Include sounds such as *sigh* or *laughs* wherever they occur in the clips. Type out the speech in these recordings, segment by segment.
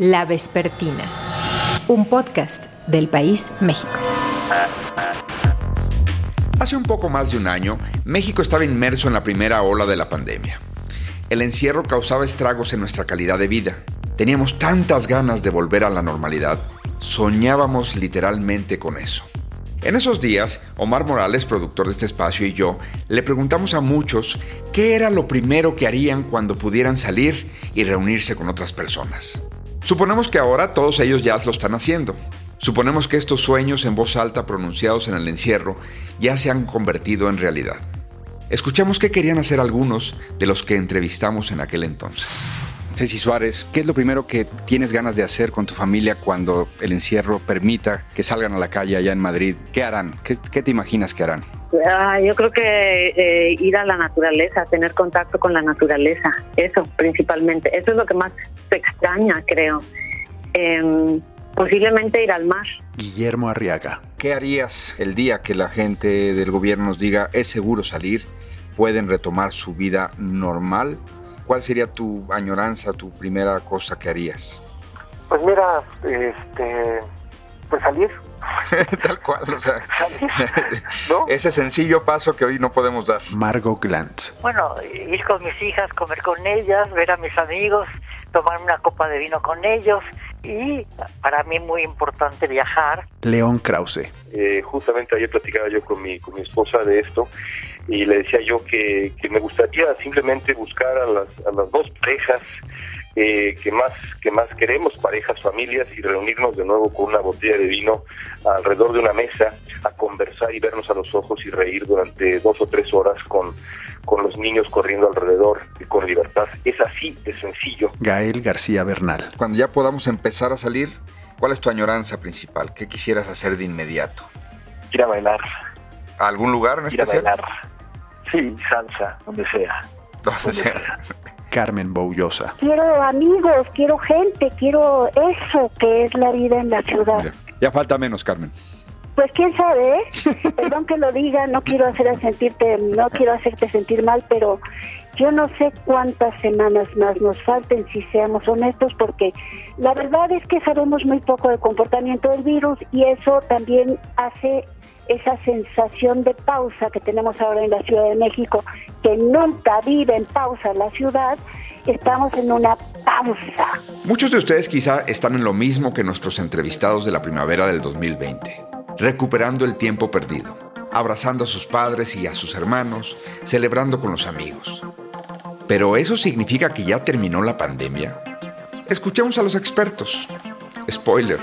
La Vespertina, un podcast del país México. Hace un poco más de un año, México estaba inmerso en la primera ola de la pandemia. El encierro causaba estragos en nuestra calidad de vida. Teníamos tantas ganas de volver a la normalidad, soñábamos literalmente con eso. En esos días, Omar Morales, productor de este espacio, y yo le preguntamos a muchos qué era lo primero que harían cuando pudieran salir y reunirse con otras personas. Suponemos que ahora todos ellos ya lo están haciendo. Suponemos que estos sueños en voz alta pronunciados en el encierro ya se han convertido en realidad. Escuchamos qué querían hacer algunos de los que entrevistamos en aquel entonces. Ceci Suárez, ¿qué es lo primero que tienes ganas de hacer con tu familia cuando el encierro permita que salgan a la calle allá en Madrid? ¿Qué harán? ¿Qué, te imaginas que harán? Ah, yo creo que eh, ir a la naturaleza, tener contacto con la naturaleza, eso principalmente. Eso es lo que más se extraña, creo. Em, posiblemente ir al mar. Guillermo Arriaga. ¿Qué harías el día que la gente del gobierno nos diga es seguro salir, pueden retomar su vida normal? ¿cuál sería tu añoranza, tu primera cosa que harías? Pues mira, este, pues salir. *laughs* Tal cual, o sea, *laughs* ese sencillo paso que hoy no podemos dar. Margot Glant. Bueno, ir con mis hijas, comer con ellas, ver a mis amigos, tomar una copa de vino con ellos y para mí muy importante viajar. León Krause. Eh, justamente ayer platicaba yo con mi, con mi esposa de esto y le decía yo que, me gustaría simplemente buscar a las, a las dos parejas eh, que más que más queremos, parejas, familias, y reunirnos de nuevo con una botella de vino alrededor de una mesa a conversar y vernos a los ojos y reír durante dos o tres horas con, con los niños corriendo alrededor y con libertad. Es así de sencillo. Gael García Bernal. Cuando ya podamos empezar a salir, ¿cuál es tu añoranza principal? ¿Qué quisieras hacer de inmediato? Ir a bailar. ¿A algún lugar en Ir a bailar. Sí, salsa, donde sea. Donde sea. Carmen Boullosa. Quiero amigos, quiero gente, quiero eso que es la vida en la ciudad. Ya, falta menos, Carmen. Pues quién sabe, ¿eh? *laughs* perdón que lo diga, no quiero hacer sentirte, no quiero hacerte sentir mal, pero yo no sé cuántas semanas más nos falten si seamos honestos, porque la verdad es que sabemos muy poco del comportamiento del virus y eso también hace esa sensación de pausa que tenemos ahora en la Ciudad de México, que nunca vive en pausa la ciudad, estamos en una pausa. Muchos de ustedes quizá están en lo mismo que nuestros entrevistados de la primavera del 2020, recuperando el tiempo perdido, abrazando a sus padres y a sus hermanos, celebrando con los amigos. Pero ¿eso significa que ya terminó la pandemia? Escuchemos a los expertos. Spoiler,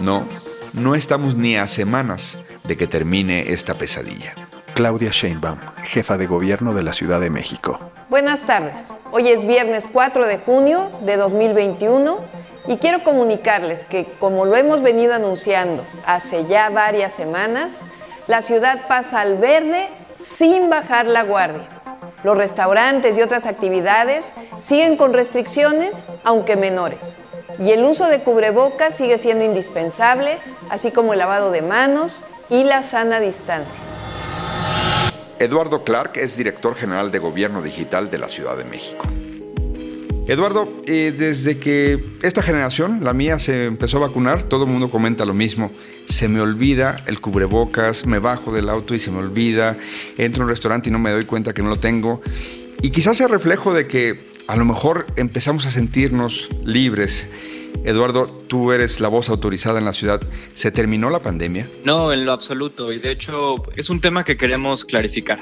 no, no estamos ni a semanas de que termine esta pesadilla. Claudia Sheinbaum, jefa de gobierno de la Ciudad de México. Buenas tardes. Hoy es viernes 4 de junio de 2021 y quiero comunicarles que, como lo hemos venido anunciando hace ya varias semanas, la ciudad pasa al verde sin bajar la guardia. Los restaurantes y otras actividades siguen con restricciones, aunque menores. Y el uso de cubrebocas sigue siendo indispensable, así como el lavado de manos y la sana distancia. Eduardo Clark es director general de Gobierno Digital de la Ciudad de México. Eduardo, eh, desde que esta generación, la mía, se empezó a vacunar, todo el mundo comenta lo mismo. Se me olvida el cubrebocas, me bajo del auto y se me olvida, entro a un restaurante y no me doy cuenta que no lo tengo. Y quizás sea reflejo de que a lo mejor empezamos a sentirnos libres Eduardo, tú eres la voz autorizada en la ciudad. ¿Se terminó la pandemia? No, en lo absoluto. Y de hecho es un tema que queremos clarificar.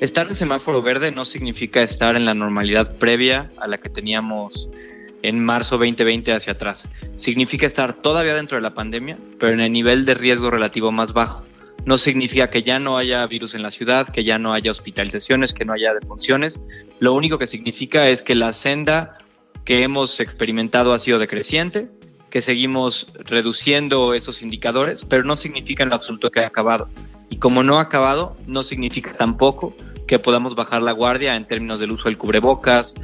Estar en semáforo verde no significa estar en la normalidad previa a la que teníamos en marzo 2020 hacia atrás. Significa estar todavía dentro de la pandemia, pero en el nivel de riesgo relativo más bajo. No significa que ya no haya virus en la ciudad, que ya no haya hospitalizaciones, que no haya defunciones. Lo único que significa es que la senda que hemos experimentado ha sido decreciente, que seguimos reduciendo esos indicadores, pero no significa en lo absoluto que haya acabado. Y como no ha acabado, no significa tampoco que podamos bajar la guardia en términos del uso del cubrebocas,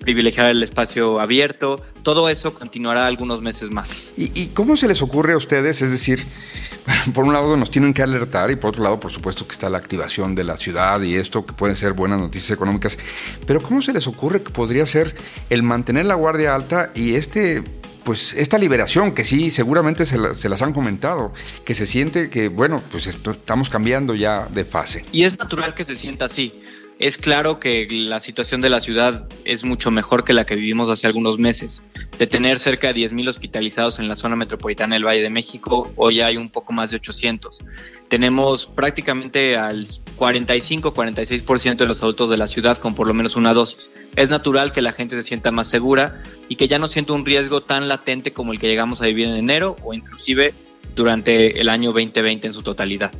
privilegiar el espacio abierto, todo eso continuará algunos meses más. ¿Y, cómo se les ocurre a ustedes? Es decir, *laughs* por un lado nos tienen que alertar y por otro lado, por supuesto, que está la activación de la ciudad y esto que pueden ser buenas noticias económicas, pero ¿cómo se les ocurre que podría ser el mantener la guardia alta y este pues esta liberación que sí, seguramente se, las han comentado, que se siente que, bueno, pues estamos cambiando ya de fase. Y es natural que se sienta así. Es claro que la situación de la ciudad es mucho mejor que la que vivimos hace algunos meses. De tener cerca de 10.000 hospitalizados en la zona metropolitana del Valle de México, hoy hay un poco más de 800. Tenemos prácticamente al 45-46% de los adultos de la ciudad con por lo menos una dosis. Es natural que la gente se sienta más segura y que ya no sienta un riesgo tan latente como el que llegamos a vivir en enero o inclusive durante el año 2020 en su totalidad.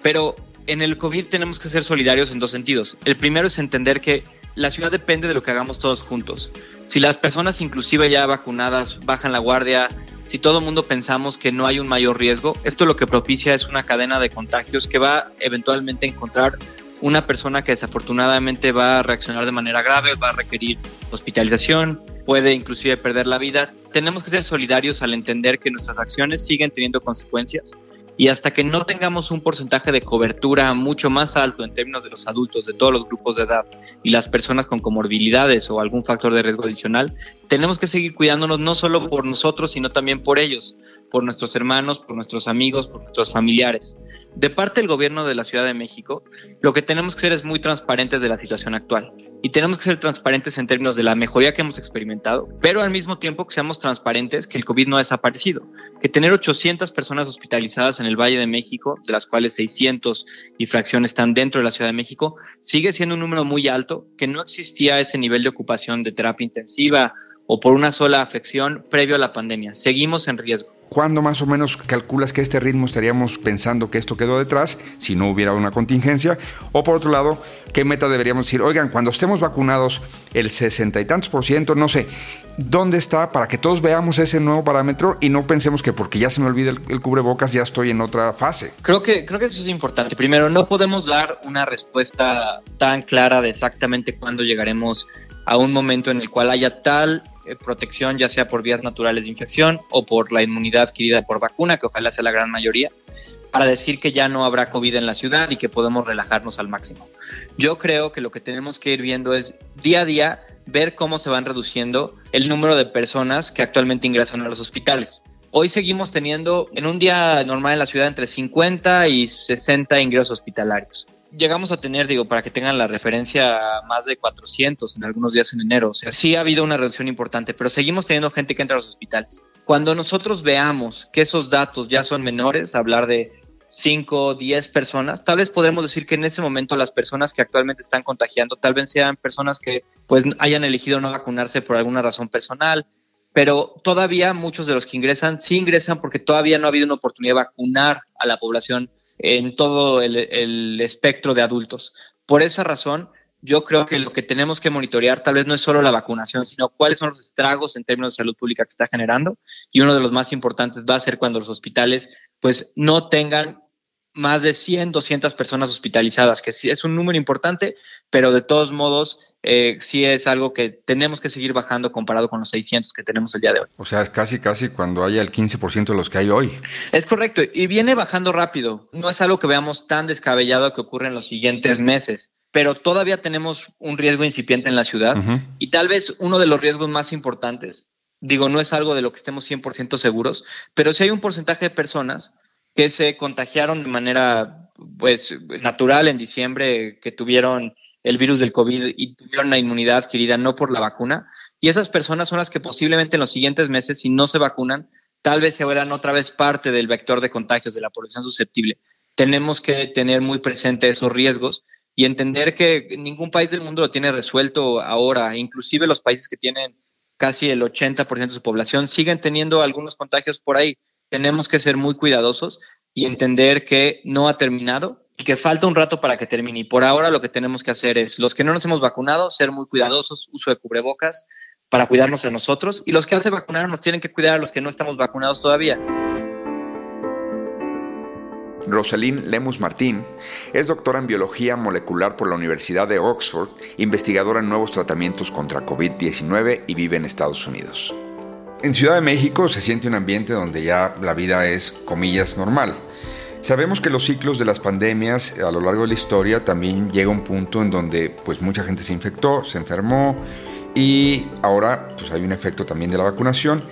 Pero en el COVID tenemos que ser solidarios en dos sentidos. El primero es entender que la ciudad depende de lo que hagamos todos juntos. Si las personas inclusive ya vacunadas bajan la guardia, si todo el mundo pensamos que no hay un mayor riesgo, esto lo que propicia es una cadena de contagios que va eventualmente a encontrar una persona que desafortunadamente va a reaccionar de manera grave, va a requerir hospitalización, puede inclusive perder la vida. Tenemos que ser solidarios al entender que nuestras acciones siguen teniendo consecuencias y hasta que no tengamos un porcentaje de cobertura mucho más alto en términos de los adultos de todos los grupos de edad y las personas con comorbilidades o algún factor de riesgo adicional, tenemos que seguir cuidándonos no solo por nosotros, sino también por ellos, por nuestros hermanos, por nuestros amigos, por nuestros familiares. De parte del gobierno de la Ciudad de México, lo que tenemos que ser es muy transparentes de la situación actual y tenemos que ser transparentes en términos de la mejoría que hemos experimentado, pero al mismo tiempo que seamos transparentes que el COVID no ha desaparecido, que tener 800 personas hospitalizadas en el Valle de México, de las cuales 600 y fracción están dentro de la Ciudad de México, sigue siendo un número muy alto, que no existía ese nivel de ocupación de terapia intensiva o por una sola afección previo a la pandemia. Seguimos en riesgo. ¿Cuándo más o menos calculas que este ritmo estaríamos pensando que esto quedó detrás si no hubiera una contingencia? O por otro lado, ¿qué meta deberíamos decir? Oigan, cuando estemos vacunados el sesenta y tantos por ciento, no sé, ¿dónde está para que todos veamos ese nuevo parámetro y no pensemos que porque ya se me olvida el, cubrebocas ya estoy en otra fase? Creo que, creo que eso es importante. Primero, no podemos dar una respuesta tan clara de exactamente cuándo llegaremos a un momento en el cual haya tal protección, ya sea por vías naturales de infección o por la inmunidad adquirida por vacuna, que ojalá sea la gran mayoría, para decir que ya no habrá COVID en la ciudad y que podemos relajarnos al máximo. Yo creo que lo que tenemos que ir viendo es día a día ver cómo se van reduciendo el número de personas que actualmente ingresan a los hospitales. Hoy seguimos teniendo en un día normal en la ciudad entre 50 y 60 ingresos hospitalarios llegamos a tener, digo, para que tengan la referencia, más de 400 en algunos días en enero. O sea, sí ha habido una reducción importante, pero seguimos teniendo gente que entra a los hospitales. Cuando nosotros veamos que esos datos ya son menores, hablar de 5, 10 personas, tal vez podremos decir que en ese momento las personas que actualmente están contagiando, tal vez sean personas que pues hayan elegido no vacunarse por alguna razón personal, pero todavía muchos de los que ingresan sí ingresan porque todavía no ha habido una oportunidad de vacunar a la población en todo el, espectro de adultos. Por esa razón, yo creo que lo que tenemos que monitorear tal vez no es solo la vacunación, sino cuáles son los estragos en términos de salud pública que está generando. Y uno de los más importantes va a ser cuando los hospitales pues no tengan más de 100, 200 personas hospitalizadas, que sí es un número importante, pero de todos modos eh, sí es algo que tenemos que seguir bajando comparado con los 600 que tenemos el día de hoy. O sea, es casi, casi cuando haya el 15% de los que hay hoy. Es correcto, y viene bajando rápido. No es algo que veamos tan descabellado que ocurre en los siguientes meses, pero todavía tenemos un riesgo incipiente en la ciudad y tal vez uno de los riesgos más importantes, digo, no es algo de lo que estemos 100% seguros, pero si hay un porcentaje de personas que se contagiaron de manera pues natural en diciembre, que tuvieron el virus del COVID y tuvieron una inmunidad adquirida no por la vacuna. Y esas personas son las que posiblemente en los siguientes meses, si no se vacunan, tal vez se vuelvan otra vez parte del vector de contagios de la población susceptible. Tenemos que tener muy presente esos riesgos y entender que ningún país del mundo lo tiene resuelto ahora. Inclusive los países que tienen casi el 80% de su población siguen teniendo algunos contagios por ahí tenemos que ser muy cuidadosos y entender que no ha terminado y que falta un rato para que termine. Y por ahora lo que tenemos que hacer es, los que no nos hemos vacunado, ser muy cuidadosos, uso de cubrebocas para cuidarnos a nosotros y los que hace vacunar nos tienen que cuidar a los que no estamos vacunados todavía. Rosalind Lemus Martín es doctora en biología molecular por la Universidad de Oxford, investigadora en nuevos tratamientos contra COVID-19 y vive en Estados Unidos. En Ciudad de México se siente un ambiente donde ya la vida es, comillas, normal. Sabemos que los ciclos de las pandemias a lo largo de la historia también llega un punto en donde pues mucha gente se infectó, se enfermó y ahora pues hay un efecto también de la vacunación.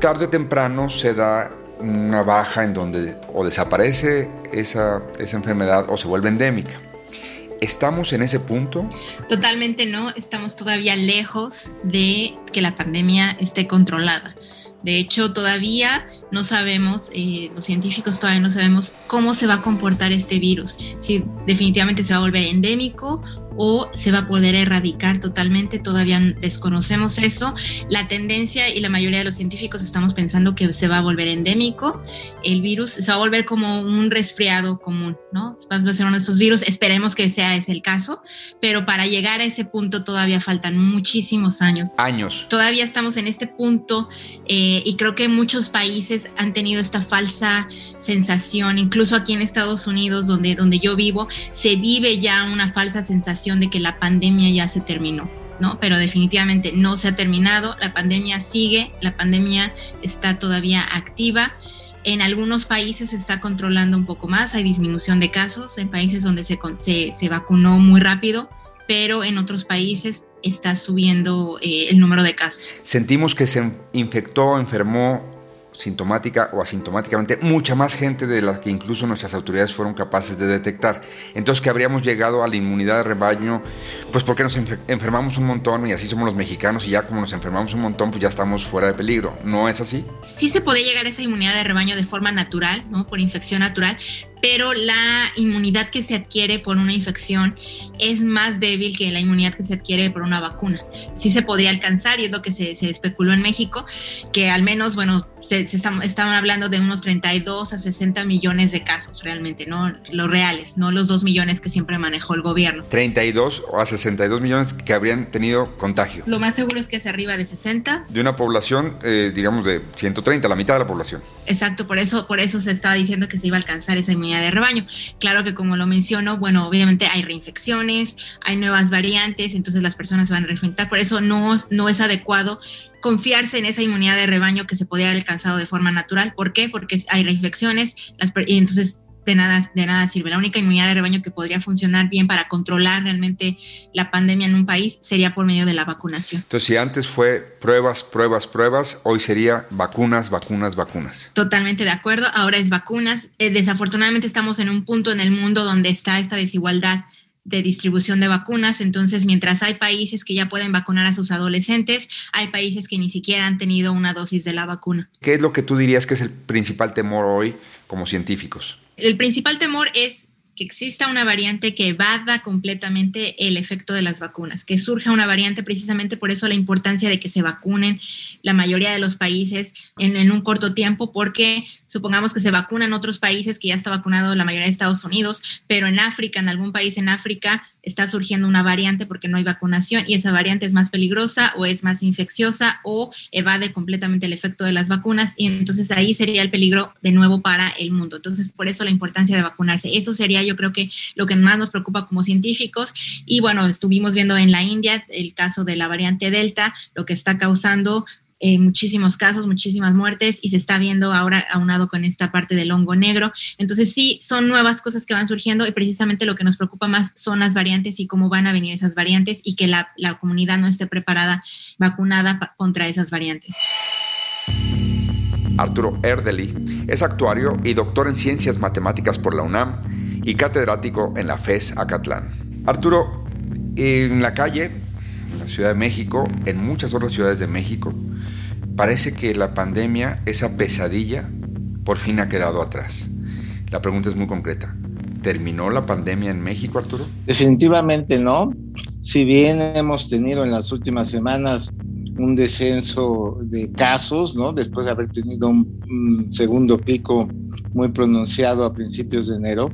tarde o temprano se da una baja en donde o desaparece esa, esa enfermedad o se vuelve endémica. ¿Estamos en ese punto? Totalmente no, estamos todavía lejos de que la pandemia esté controlada. De hecho, todavía no sabemos, eh, los científicos todavía no sabemos cómo se va a comportar este virus, si definitivamente se va a volver endémico o se va a poder erradicar totalmente, todavía desconocemos eso. La tendencia y la mayoría de los científicos estamos pensando que se va a volver endémico, el virus se va a volver como un resfriado común, ¿no? Va a ser uno de estos virus, esperemos que sea ese el caso, pero para llegar a ese punto todavía faltan muchísimos años. Años. Todavía estamos en este punto eh, y creo que muchos países han tenido esta falsa sensación, incluso aquí en Estados Unidos, donde, donde yo vivo, se vive ya una falsa sensación de que la pandemia ya se terminó. ¿no? Pero definitivamente no se ha terminado, la pandemia sigue, la pandemia está todavía activa. En algunos países se está controlando un poco más, hay disminución de casos, en países donde se, se, se vacunó muy rápido, pero en otros países está subiendo eh, el número de casos. Sentimos que se infectó, enfermó sintomática o asintomáticamente mucha más gente de la que incluso nuestras autoridades fueron capaces de detectar. Entonces que habríamos llegado a la inmunidad de rebaño, pues porque nos enfermamos un montón y así somos los mexicanos y ya como nos enfermamos un montón, pues ya estamos fuera de peligro. ¿No es así? Sí se puede llegar a esa inmunidad de rebaño de forma natural, ¿no? Por infección natural, pero la inmunidad que se adquiere por una infección es más débil que la inmunidad que se adquiere por una vacuna. Sí se podría alcanzar, y es lo que se, especuló en México, que al menos, bueno, se, estaban hablando de unos 32 a 60 millones de casos realmente, ¿no? Los reales, no los 2 millones que siempre manejó el gobierno. 32 a 62 millones que habrían tenido contagio. Lo más seguro es que es arriba de 60. De una población, eh, digamos, de 130, la mitad de la población. Exacto, por eso, por eso se estaba diciendo que se iba a alcanzar esa de rebaño. Claro que como lo menciono, bueno, obviamente hay reinfecciones, hay nuevas variantes, entonces las personas se van a reinfectar, por eso no, no es adecuado confiarse en esa inmunidad de rebaño que se podía haber alcanzado de forma natural. ¿Por qué? Porque hay reinfecciones las, y entonces de nada, de nada sirve. La única inmunidad de rebaño que podría funcionar bien para controlar realmente la pandemia en un país sería por medio de la vacunación. Entonces, si antes fue pruebas, pruebas, pruebas, hoy sería vacunas, vacunas, vacunas. Totalmente de acuerdo. Ahora es vacunas. Eh, desafortunadamente estamos en un punto en el mundo donde está esta desigualdad de distribución de vacunas. Entonces, mientras hay países que ya pueden vacunar a sus adolescentes, hay países que ni siquiera han tenido una dosis de la vacuna. ¿Qué es lo que tú dirías que es el principal temor hoy como científicos? El principal temor es que exista una variante que evada completamente el efecto de las vacunas, que surja una variante precisamente por eso la importancia de que se vacunen la mayoría de los países en, un corto tiempo, porque supongamos que se vacunan otros países que ya está vacunado la mayoría de Estados Unidos, pero en África, en algún país en África, está surgiendo una variante porque no hay vacunación y esa variante es más peligrosa o es más infecciosa o evade completamente el efecto de las vacunas y entonces ahí sería el peligro de nuevo para el mundo. Entonces, por eso la importancia de vacunarse. Eso sería yo creo que lo que más nos preocupa como científicos y bueno, estuvimos viendo en la India el caso de la variante Delta, lo que está causando eh, muchísimos casos, muchísimas muertes y se está viendo ahora aunado con esta parte del hongo negro. Entonces sí, son nuevas cosas que van surgiendo y precisamente lo que nos preocupa más son las variantes y cómo van a venir esas variantes y que la, comunidad no esté preparada, vacunada contra esas variantes. Arturo Erdely es actuario y doctor en ciencias matemáticas por la UNAM y catedrático en la FES Acatlán. Arturo, en la calle, Ciudad de México, en muchas otras ciudades de México, Parece que la pandemia, esa pesadilla, por fin ha quedado atrás. La pregunta es muy concreta. ¿Terminó la pandemia en México, Arturo? Definitivamente no. Si bien hemos tenido en las últimas semanas un descenso de casos, ¿no? Después de haber tenido un, segundo pico muy pronunciado a principios de enero,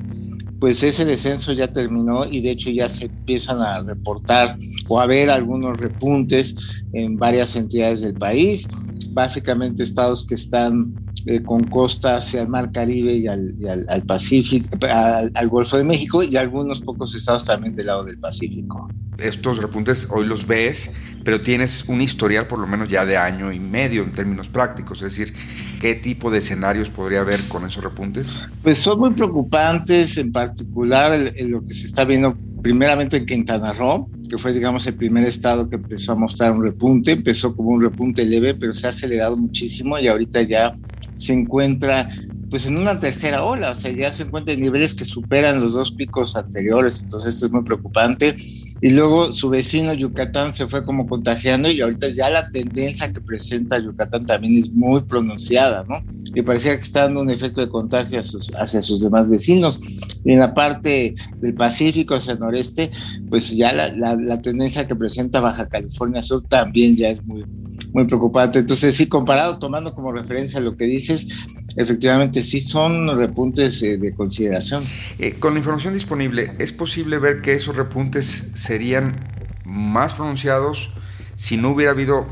pues ese descenso ya terminó y de hecho ya se empiezan a reportar o a ver algunos repuntes en varias entidades del país, básicamente estados que están eh, con costa hacia el Mar Caribe y al, Pacífico, al, Golfo de México y algunos pocos estados también del lado del Pacífico. Estos repuntes hoy los ves, pero tienes un historial por lo menos ya de año y medio en términos prácticos, es decir, ¿qué tipo de escenarios podría haber con esos repuntes? Pues son muy preocupantes, en particular lo que se está viendo primeramente en Quintana Roo, que fue, digamos, el primer estado que empezó a mostrar un repunte. Empezó como un repunte leve, pero se ha acelerado muchísimo y ahorita ya se encuentra pues en una tercera ola, o sea, ya se encuentra en niveles que superan los dos picos anteriores, entonces esto es muy preocupante. Y luego su vecino Yucatán se fue como contagiando y ahorita ya la tendencia que presenta Yucatán también es muy pronunciada, ¿no? Y parecía que está dando un efecto de contagio hacia sus, demás vecinos. Y en la parte del Pacífico hacia el noreste, pues ya la, la, la tendencia que presenta Baja California Sur también ya es muy, muy preocupante. Entonces, sí, comparado, tomando como referencia lo que dices, efectivamente sí son repuntes eh, de consideración. Eh, con la información disponible, ¿es posible ver que esos repuntes serían más pronunciados si no hubiera habido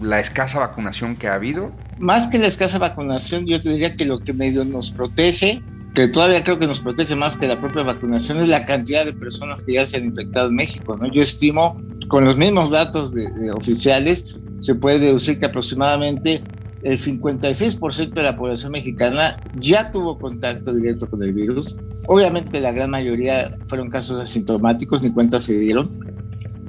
la escasa vacunación que ha habido? Más que la escasa vacunación, yo te diría que lo que medio nos protege, que todavía creo que nos protege más que la propia vacunación, es la cantidad de personas que ya se han infectado en México. ¿no? Yo estimo, con los mismos datos de oficiales, se puede deducir que aproximadamente el 56% de la población mexicana ya tuvo contacto directo con el virus. Obviamente la gran mayoría fueron casos asintomáticos, ni cuenta se dieron,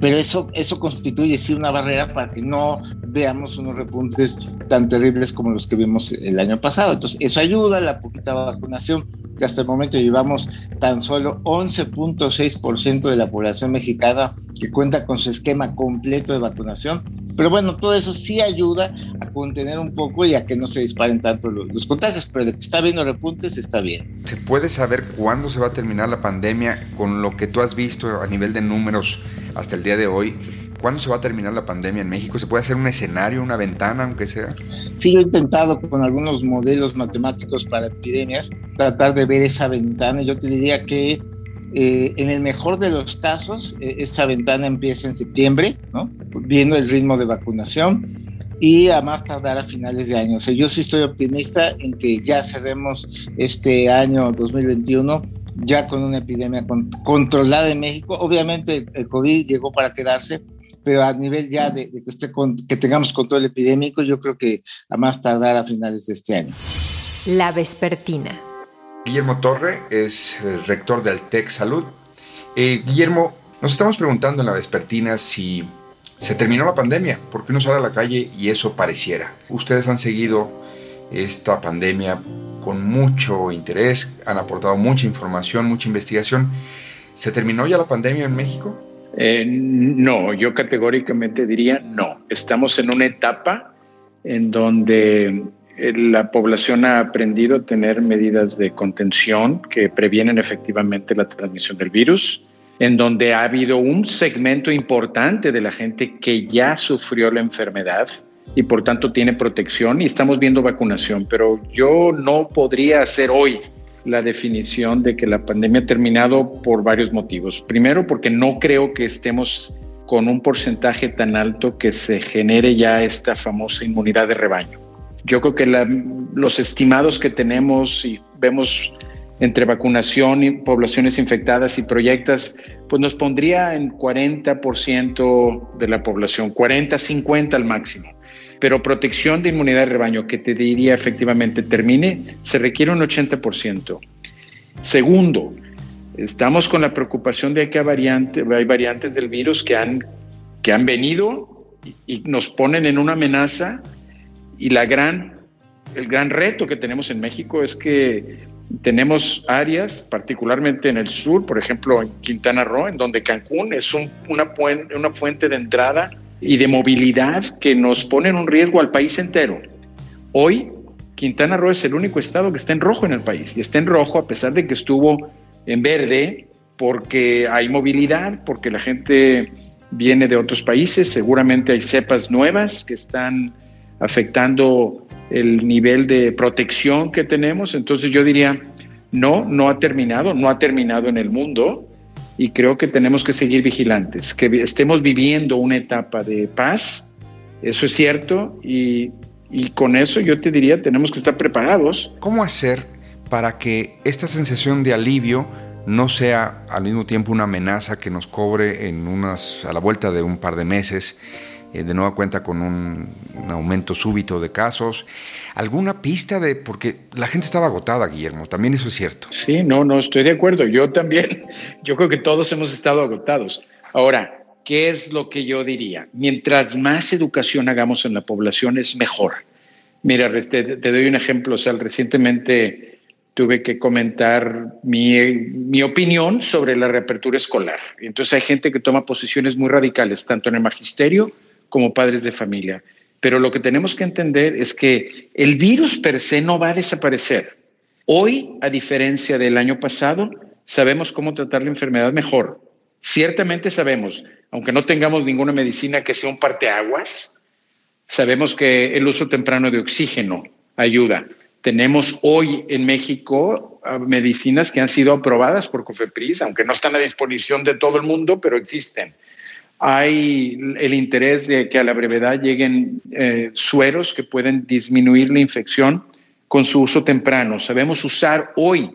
pero eso, eso constituye sí una barrera para que no veamos unos repuntes tan terribles como los que vimos el año pasado. Entonces, eso ayuda a la poquita vacunación, que hasta el momento llevamos tan solo 11.6% de la población mexicana que cuenta con su esquema completo de vacunación. Pero bueno, todo eso sí ayuda a contener un poco y a que no se disparen tanto los, los contagios, pero de que está viendo repuntes está bien. ¿Se puede saber cuándo se va a terminar la pandemia con lo que tú has visto a nivel de números hasta el día de hoy? ¿Cuándo se va a terminar la pandemia en México? ¿Se puede hacer un escenario, una ventana, aunque sea? Sí, yo he intentado con algunos modelos matemáticos para epidemias tratar de ver esa ventana. Yo te diría que eh, en el mejor de los casos, eh, ventana empieza en septiembre, ¿no? viendo el ritmo de vacunación y a más tardar a finales de año. O sea, yo sí estoy optimista en que ya cerremos este año 2021 ya con una epidemia controlada en México. Obviamente el COVID llegó para quedarse, pero a nivel ya de, que, esté que tengamos control epidémico, yo creo que a más tardar a finales de este año. La vespertina. Guillermo Torre es rector del TEC Salud. Eh, Guillermo, nos estamos preguntando en la vespertina si se terminó la pandemia, porque uno sale a la calle y eso pareciera. Ustedes han seguido esta pandemia con mucho interés, han aportado mucha información, mucha investigación. ¿Se terminó ya la pandemia en México? Eh, no, yo categóricamente diría no. Estamos en una etapa en donde eh, la población ha aprendido a tener medidas de contención que previenen efectivamente la transmisión del virus, en donde ha habido un segmento importante de la gente que ya sufrió la enfermedad y por tanto tiene protección y estamos viendo vacunación, pero yo no podría hacer hoy la definición de que la pandemia ha terminado por varios motivos. Primero, porque no creo que estemos con un porcentaje tan alto que se genere ya esta famosa inmunidad de rebaño. Yo creo que los estimados que tenemos y vemos entre vacunación y poblaciones infectadas y proyectas, pues nos pondría en 40% de la población, 40, 50 al máximo pero protección de inmunidad de rebaño que te diría efectivamente termine, se requiere un 80%. Segundo, estamos con la preocupación de que hay, hay variantes del virus que han, que han venido y, nos ponen en una amenaza y la gran, el gran reto que tenemos en México es que tenemos áreas, particularmente en el sur, por ejemplo en Quintana Roo, en donde Cancún es una, una fuente de entrada y de movilidad que nos ponen un riesgo al país entero. Hoy, Quintana Roo es el único estado que está en rojo en el país y está en rojo a pesar de que estuvo en verde porque hay movilidad, porque la gente viene de otros países, seguramente hay cepas nuevas que están afectando el nivel de protección que tenemos, entonces yo diría, no, no ha terminado, no ha terminado en el mundo, y creo que tenemos que seguir vigilantes, que estemos viviendo una etapa de paz, eso es cierto, y, y con eso yo te diría, tenemos que estar preparados. ¿Cómo hacer para que esta sensación de alivio no sea al mismo tiempo una amenaza que nos cobre en unas, a la vuelta de un par de meses? Eh, de nueva cuenta con un, aumento súbito de casos. ¿Alguna pista de...? Porque la gente estaba agotada, Guillermo, también eso es cierto. Sí, no, no, estoy de acuerdo. Yo también, *laughs* yo creo que todos hemos estado agotados. Ahora, ¿qué es lo que yo diría? Mientras más educación hagamos en la población es mejor. Mira, te, te doy un ejemplo. O sea, recientemente tuve que comentar mi, mi, opinión sobre la reapertura escolar. Entonces hay gente que toma posiciones muy radicales, tanto en el magisterio como padres de familia. Pero lo que tenemos que entender es que el virus per se no va a desaparecer. Hoy, a diferencia del año pasado, sabemos cómo tratar la enfermedad mejor. Ciertamente sabemos, aunque no tengamos ninguna medicina que sea un parteaguas, sabemos que el uso temprano de oxígeno ayuda. Tenemos hoy en México ah, medicinas que han sido aprobadas por COFEPRIS, aunque no están a disposición de todo el mundo, pero existen. Hay el interés de que a la brevedad lleguen eh, sueros que pueden disminuir la infección con su uso temprano. Sabemos usar hoy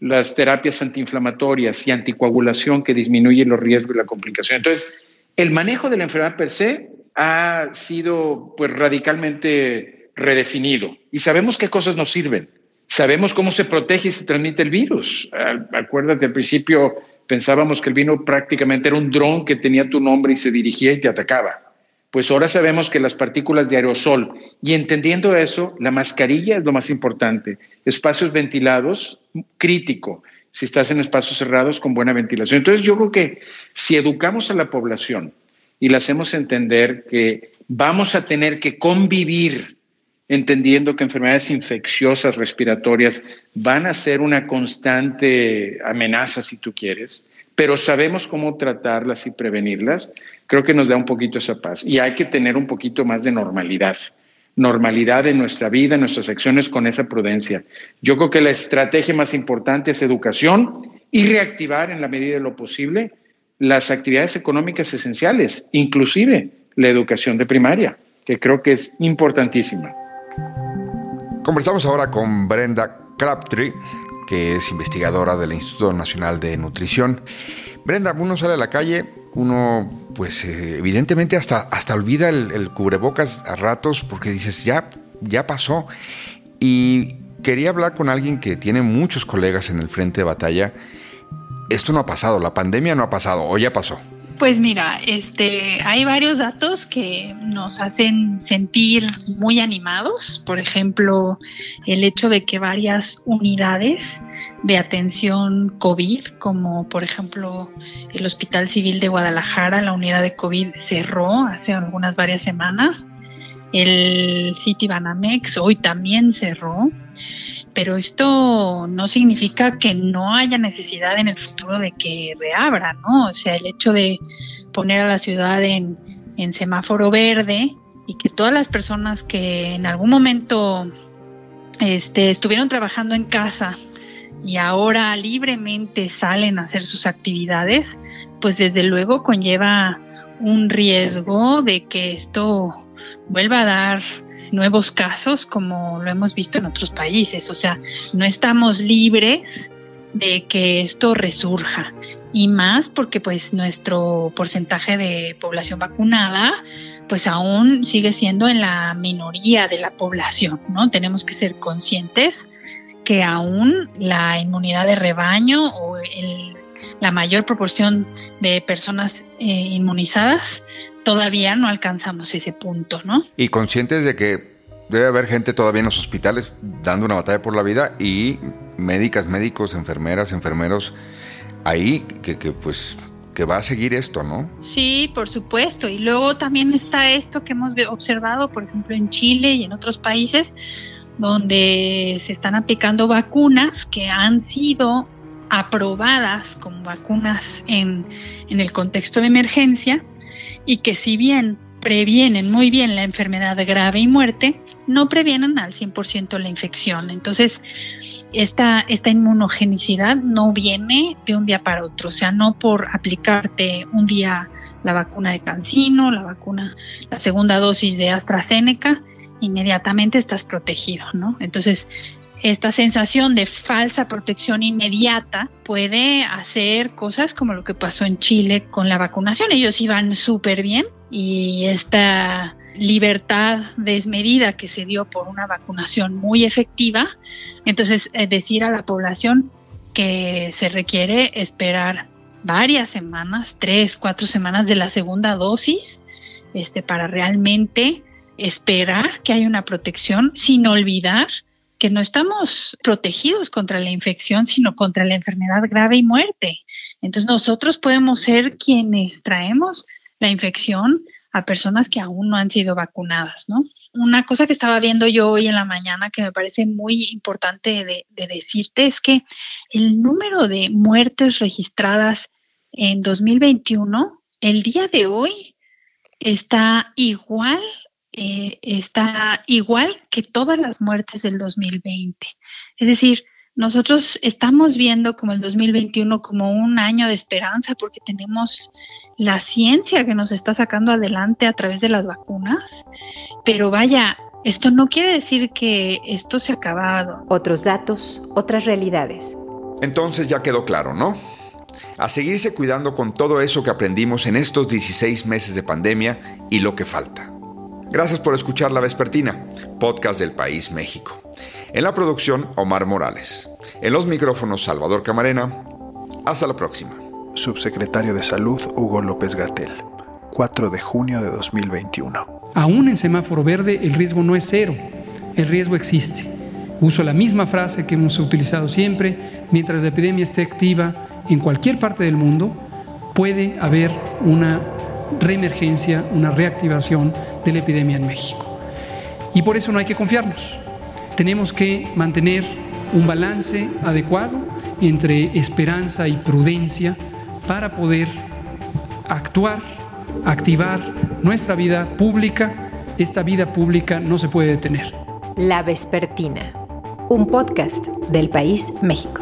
las terapias antiinflamatorias y anticoagulación que disminuyen los riesgos y la complicación. Entonces, el manejo de la enfermedad per se ha sido pues radicalmente redefinido y sabemos qué cosas nos sirven. Sabemos cómo se protege y se transmite el virus. Acuérdate, al principio pensábamos que el virus prácticamente era un dron que tenía tu nombre y se dirigía y te atacaba. Pues ahora sabemos que las partículas de aerosol, y entendiendo eso, la mascarilla es lo más importante. Espacios ventilados, crítico, si estás en espacios cerrados con buena ventilación. Entonces yo creo que si educamos a la población y le hacemos entender que vamos a tener que convivir entendiendo que enfermedades infecciosas respiratorias van a ser una constante amenaza, si tú quieres, pero sabemos cómo tratarlas y prevenirlas, creo que nos da un poquito esa paz. Y hay que tener un poquito más de normalidad, normalidad en nuestra vida, en nuestras acciones con esa prudencia. Yo creo que la estrategia más importante es educación y reactivar en la medida de lo posible las actividades económicas esenciales, inclusive la educación de primaria, que creo que es importantísima. Conversamos ahora con Brenda Crabtree, que es investigadora del Instituto Nacional de Nutrición. Brenda, uno sale a la calle, uno pues eh, evidentemente hasta, hasta olvida el, cubrebocas a ratos porque dices, ya, ya pasó. Y quería hablar con alguien que tiene muchos colegas en el frente de batalla. Esto no ha pasado, la pandemia no ha pasado, o ya pasó. Pues mira, este, hay varios datos que nos hacen sentir muy animados. Por ejemplo, el hecho de que varias unidades de atención COVID, como por ejemplo el Hospital Civil de Guadalajara, la unidad de COVID cerró hace algunas varias semanas. El City Banamex hoy también cerró pero esto no significa que no haya necesidad en el futuro de que reabra, ¿no? O sea, el hecho de poner a la ciudad en, semáforo verde y que todas las personas que en algún momento este, estuvieron trabajando en casa y ahora libremente salen a hacer sus actividades, pues desde luego conlleva un riesgo de que esto vuelva a dar nuevos casos como lo hemos visto en otros países. O sea, no estamos libres de que esto resurja y más porque pues nuestro porcentaje de población vacunada pues aún sigue siendo en la minoría de la población, ¿no? Tenemos que ser conscientes que aún la inmunidad de rebaño o la mayor proporción de personas eh, inmunizadas todavía no alcanzamos ese punto, ¿no? Y conscientes de que debe haber gente todavía en los hospitales dando una batalla por la vida y médicas, médicos, enfermeras, enfermeros ahí que, que pues que va a seguir esto, ¿no? Sí, por supuesto. Y luego también está esto que hemos observado, por ejemplo, en Chile y en otros países, donde se están aplicando vacunas que han sido aprobadas como vacunas en, en el contexto de emergencia y que si bien previenen muy bien la enfermedad grave y muerte, no previenen al 100% la infección. Entonces, esta, esta inmunogenicidad no viene de un día para otro, o sea, no por aplicarte un día la vacuna de Cancino, la vacuna, la segunda dosis de AstraZeneca, inmediatamente estás protegido, ¿no? Entonces, esta sensación de falsa protección inmediata puede hacer cosas como lo que pasó en Chile con la vacunación. Ellos iban súper bien y esta libertad desmedida que se dio por una vacunación muy efectiva, entonces eh, decir a la población que se requiere esperar varias semanas, tres, cuatro semanas de la segunda dosis, este, para realmente esperar que haya una protección, sin olvidar que no estamos protegidos contra la infección, sino contra la enfermedad grave y muerte. Entonces nosotros podemos ser quienes traemos la infección a personas que aún no han sido vacunadas, ¿no? Una cosa que estaba viendo yo hoy en la mañana que me parece muy importante de, de decirte es que el número de muertes registradas en 2021, el día de hoy, está igual eh, está igual que todas las muertes del 2020. Es decir, nosotros estamos viendo como el 2021 como un año de esperanza porque tenemos la ciencia que nos está sacando adelante a través de las vacunas, pero vaya, esto no quiere decir que esto se ha acabado. Otros datos, otras realidades. Entonces ya quedó claro, ¿no? A seguirse cuidando con todo eso que aprendimos en estos 16 meses de pandemia y lo que falta. Gracias por escuchar La Vespertina, podcast del País México. En la producción, Omar Morales. En los micrófonos, Salvador Camarena. Hasta la próxima. Subsecretario de Salud, Hugo López Gatel. 4 de junio de 2021. Aún en semáforo verde, el riesgo no es cero. El riesgo existe. Uso la misma frase que hemos utilizado siempre. Mientras la epidemia esté activa en cualquier parte del mundo, puede haber una reemergencia, una reactivación de la epidemia en México. Y por eso no hay que confiarnos. Tenemos que mantener un balance adecuado entre esperanza y prudencia para poder actuar, activar nuestra vida pública. Esta vida pública no se puede detener. La Vespertina, un podcast del País México.